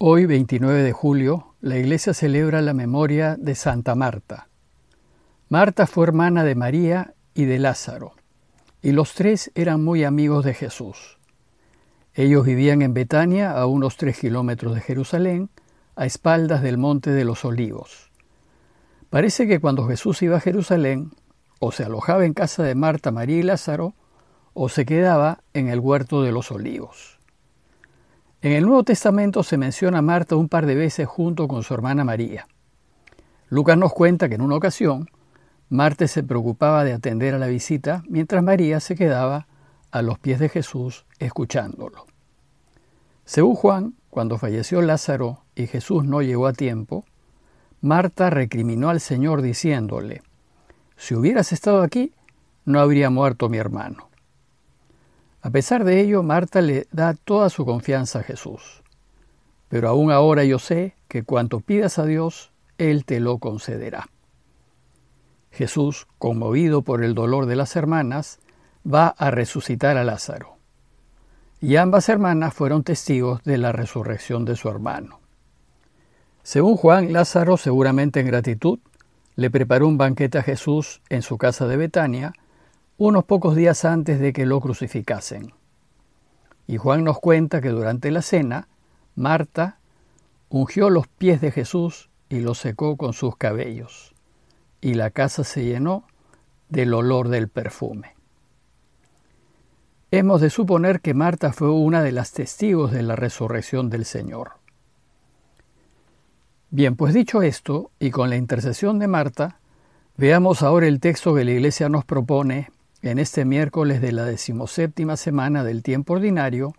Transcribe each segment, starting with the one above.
Hoy, 29 de julio, la iglesia celebra la memoria de Santa Marta. Marta fue hermana de María y de Lázaro, y los tres eran muy amigos de Jesús. Ellos vivían en Betania, a unos tres kilómetros de Jerusalén, a espaldas del Monte de los Olivos. Parece que cuando Jesús iba a Jerusalén, o se alojaba en casa de Marta, María y Lázaro, o se quedaba en el huerto de los olivos. En el Nuevo Testamento se menciona a Marta un par de veces junto con su hermana María. Lucas nos cuenta que en una ocasión Marta se preocupaba de atender a la visita mientras María se quedaba a los pies de Jesús escuchándolo. Según Juan, cuando falleció Lázaro y Jesús no llegó a tiempo, Marta recriminó al Señor diciéndole, Si hubieras estado aquí, no habría muerto mi hermano. A pesar de ello, Marta le da toda su confianza a Jesús. Pero aún ahora yo sé que cuanto pidas a Dios, Él te lo concederá. Jesús, conmovido por el dolor de las hermanas, va a resucitar a Lázaro. Y ambas hermanas fueron testigos de la resurrección de su hermano. Según Juan, Lázaro, seguramente en gratitud, le preparó un banquete a Jesús en su casa de Betania, unos pocos días antes de que lo crucificasen. Y Juan nos cuenta que durante la cena, Marta ungió los pies de Jesús y los secó con sus cabellos, y la casa se llenó del olor del perfume. Hemos de suponer que Marta fue una de las testigos de la resurrección del Señor. Bien, pues dicho esto, y con la intercesión de Marta, veamos ahora el texto que la Iglesia nos propone en este miércoles de la decimoséptima semana del tiempo ordinario,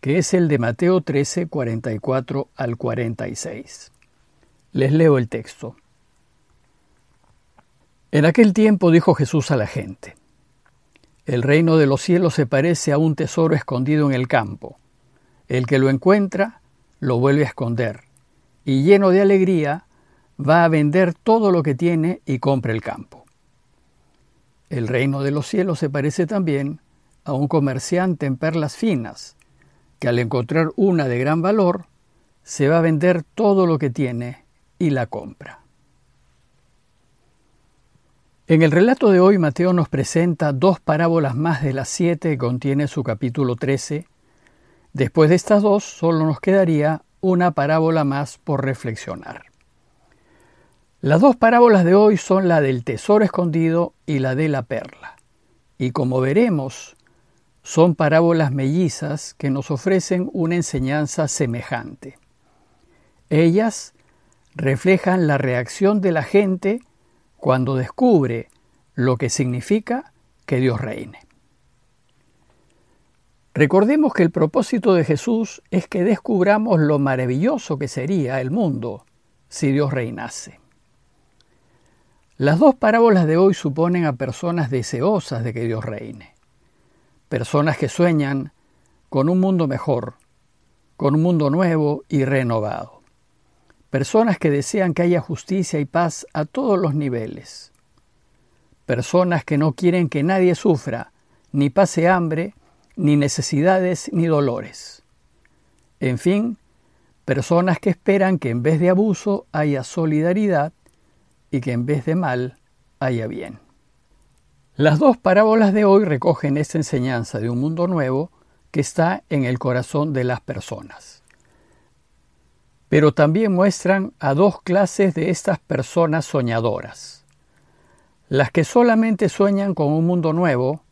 que es el de Mateo 13, 44 al 46. Les leo el texto. En aquel tiempo dijo Jesús a la gente, El reino de los cielos se parece a un tesoro escondido en el campo. El que lo encuentra, lo vuelve a esconder, y lleno de alegría, va a vender todo lo que tiene y compra el campo. El reino de los cielos se parece también a un comerciante en perlas finas, que al encontrar una de gran valor, se va a vender todo lo que tiene y la compra. En el relato de hoy Mateo nos presenta dos parábolas más de las siete que contiene su capítulo 13. Después de estas dos solo nos quedaría una parábola más por reflexionar. Las dos parábolas de hoy son la del tesoro escondido y la de la perla. Y como veremos, son parábolas mellizas que nos ofrecen una enseñanza semejante. Ellas reflejan la reacción de la gente cuando descubre lo que significa que Dios reine. Recordemos que el propósito de Jesús es que descubramos lo maravilloso que sería el mundo si Dios reinase. Las dos parábolas de hoy suponen a personas deseosas de que Dios reine, personas que sueñan con un mundo mejor, con un mundo nuevo y renovado, personas que desean que haya justicia y paz a todos los niveles, personas que no quieren que nadie sufra, ni pase hambre, ni necesidades, ni dolores. En fin, personas que esperan que en vez de abuso haya solidaridad y que en vez de mal haya bien. Las dos parábolas de hoy recogen esta enseñanza de un mundo nuevo que está en el corazón de las personas. Pero también muestran a dos clases de estas personas soñadoras. Las que solamente sueñan con un mundo nuevo,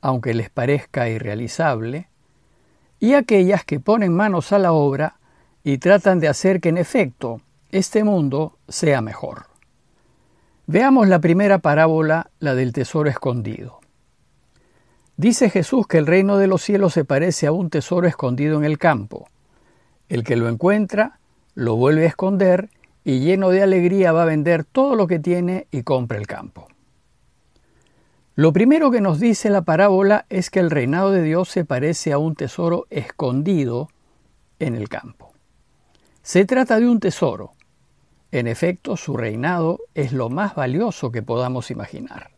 aunque les parezca irrealizable, y aquellas que ponen manos a la obra y tratan de hacer que en efecto este mundo sea mejor. Veamos la primera parábola, la del tesoro escondido. Dice Jesús que el reino de los cielos se parece a un tesoro escondido en el campo. El que lo encuentra, lo vuelve a esconder y lleno de alegría va a vender todo lo que tiene y compra el campo. Lo primero que nos dice la parábola es que el reinado de Dios se parece a un tesoro escondido en el campo. Se trata de un tesoro, en efecto, su reinado es lo más valioso que podamos imaginar.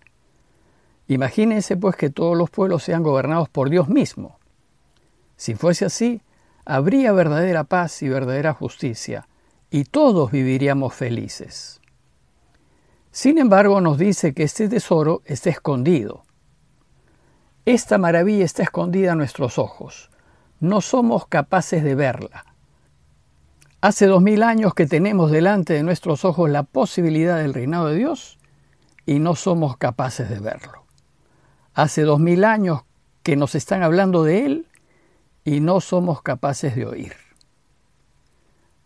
Imagínense pues que todos los pueblos sean gobernados por Dios mismo. Si fuese así, habría verdadera paz y verdadera justicia, y todos viviríamos felices. Sin embargo, nos dice que este tesoro está escondido. Esta maravilla está escondida a nuestros ojos. No somos capaces de verla. Hace dos mil años que tenemos delante de nuestros ojos la posibilidad del reinado de Dios y no somos capaces de verlo. Hace dos mil años que nos están hablando de Él y no somos capaces de oír.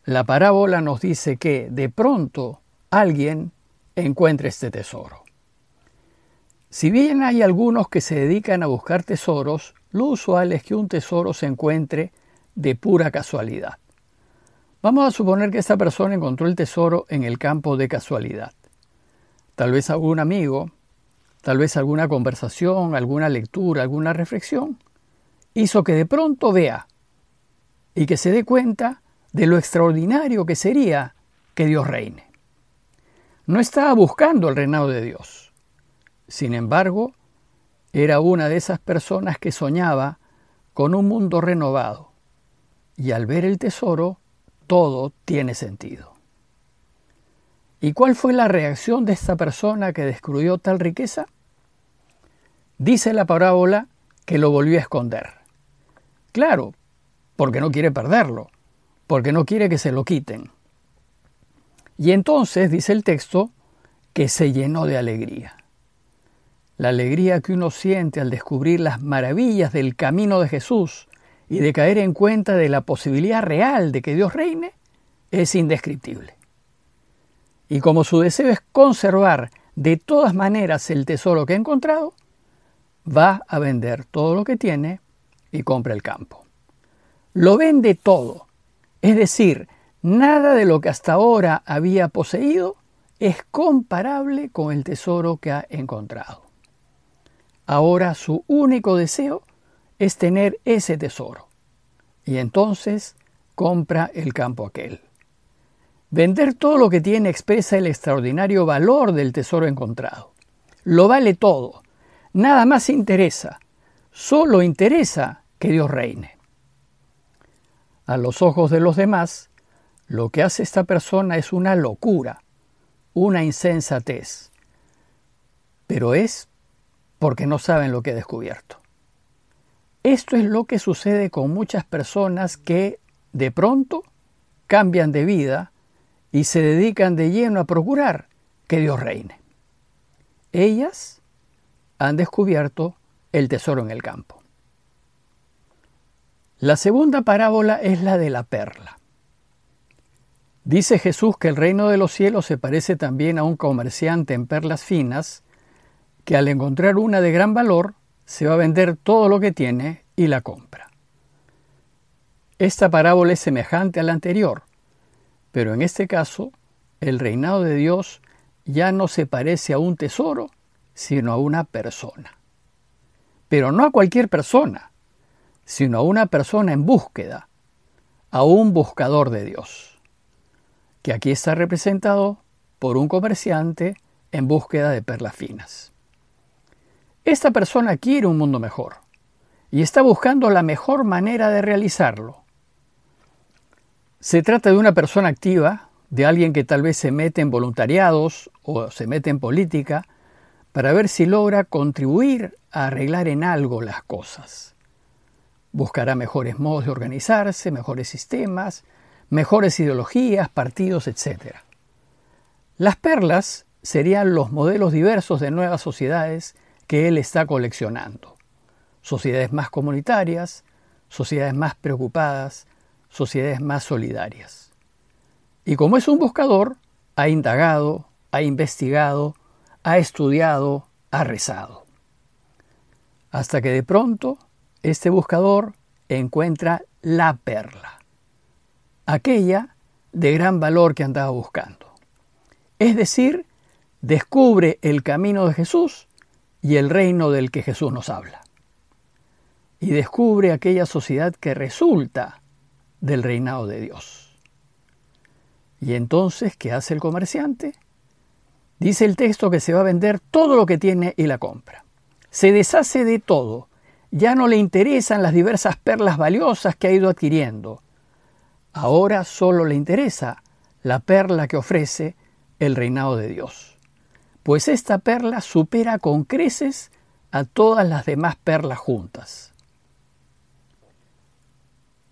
La parábola nos dice que de pronto alguien encuentra este tesoro. Si bien hay algunos que se dedican a buscar tesoros, lo usual es que un tesoro se encuentre de pura casualidad. Vamos a suponer que esta persona encontró el tesoro en el campo de casualidad. Tal vez algún amigo, tal vez alguna conversación, alguna lectura, alguna reflexión, hizo que de pronto vea y que se dé cuenta de lo extraordinario que sería que Dios reine. No estaba buscando el reinado de Dios. Sin embargo, era una de esas personas que soñaba con un mundo renovado. Y al ver el tesoro, todo tiene sentido. ¿Y cuál fue la reacción de esta persona que descubrió tal riqueza? Dice la parábola que lo volvió a esconder. Claro, porque no quiere perderlo, porque no quiere que se lo quiten. Y entonces dice el texto que se llenó de alegría. La alegría que uno siente al descubrir las maravillas del camino de Jesús y de caer en cuenta de la posibilidad real de que Dios reine es indescriptible. Y como su deseo es conservar de todas maneras el tesoro que ha encontrado, va a vender todo lo que tiene y compra el campo. Lo vende todo, es decir, Nada de lo que hasta ahora había poseído es comparable con el tesoro que ha encontrado. Ahora su único deseo es tener ese tesoro. Y entonces compra el campo aquel. Vender todo lo que tiene expresa el extraordinario valor del tesoro encontrado. Lo vale todo. Nada más interesa. Solo interesa que Dios reine. A los ojos de los demás, lo que hace esta persona es una locura, una insensatez, pero es porque no saben lo que ha descubierto. Esto es lo que sucede con muchas personas que de pronto cambian de vida y se dedican de lleno a procurar que Dios reine. Ellas han descubierto el tesoro en el campo. La segunda parábola es la de la perla. Dice Jesús que el reino de los cielos se parece también a un comerciante en perlas finas, que al encontrar una de gran valor, se va a vender todo lo que tiene y la compra. Esta parábola es semejante a la anterior, pero en este caso, el reinado de Dios ya no se parece a un tesoro, sino a una persona. Pero no a cualquier persona, sino a una persona en búsqueda, a un buscador de Dios que aquí está representado por un comerciante en búsqueda de perlas finas. Esta persona quiere un mundo mejor y está buscando la mejor manera de realizarlo. Se trata de una persona activa, de alguien que tal vez se mete en voluntariados o se mete en política para ver si logra contribuir a arreglar en algo las cosas. Buscará mejores modos de organizarse, mejores sistemas, mejores ideologías, partidos, etc. Las perlas serían los modelos diversos de nuevas sociedades que él está coleccionando. Sociedades más comunitarias, sociedades más preocupadas, sociedades más solidarias. Y como es un buscador, ha indagado, ha investigado, ha estudiado, ha rezado. Hasta que de pronto este buscador encuentra la perla aquella de gran valor que andaba buscando. Es decir, descubre el camino de Jesús y el reino del que Jesús nos habla. Y descubre aquella sociedad que resulta del reinado de Dios. Y entonces, ¿qué hace el comerciante? Dice el texto que se va a vender todo lo que tiene y la compra. Se deshace de todo ya no le interesan las diversas perlas valiosas que ha ido adquiriendo. Ahora solo le interesa la perla que ofrece el reinado de Dios, pues esta perla supera con creces a todas las demás perlas juntas.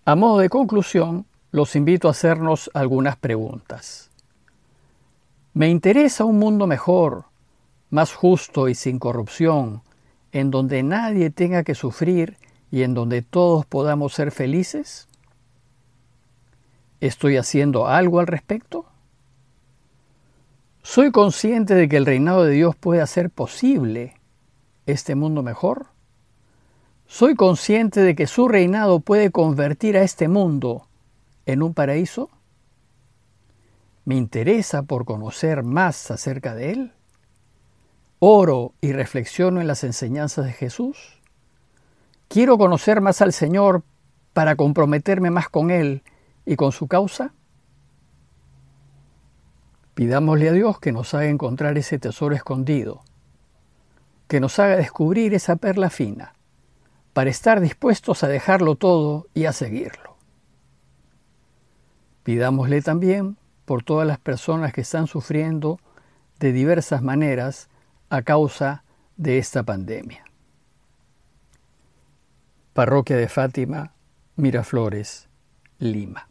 A modo de conclusión, los invito a hacernos algunas preguntas. Me interesa un mundo mejor, más justo y sin corrupción, en donde nadie tenga que sufrir y en donde todos podamos ser felices? ¿Estoy haciendo algo al respecto? ¿Soy consciente de que el reinado de Dios puede hacer posible este mundo mejor? ¿Soy consciente de que su reinado puede convertir a este mundo en un paraíso? ¿Me interesa por conocer más acerca de él? ¿Oro y reflexiono en las enseñanzas de Jesús? ¿Quiero conocer más al Señor para comprometerme más con Él y con su causa? Pidámosle a Dios que nos haga encontrar ese tesoro escondido, que nos haga descubrir esa perla fina para estar dispuestos a dejarlo todo y a seguirlo. Pidámosle también por todas las personas que están sufriendo de diversas maneras a causa de esta pandemia. Parroquia de Fátima, Miraflores, Lima.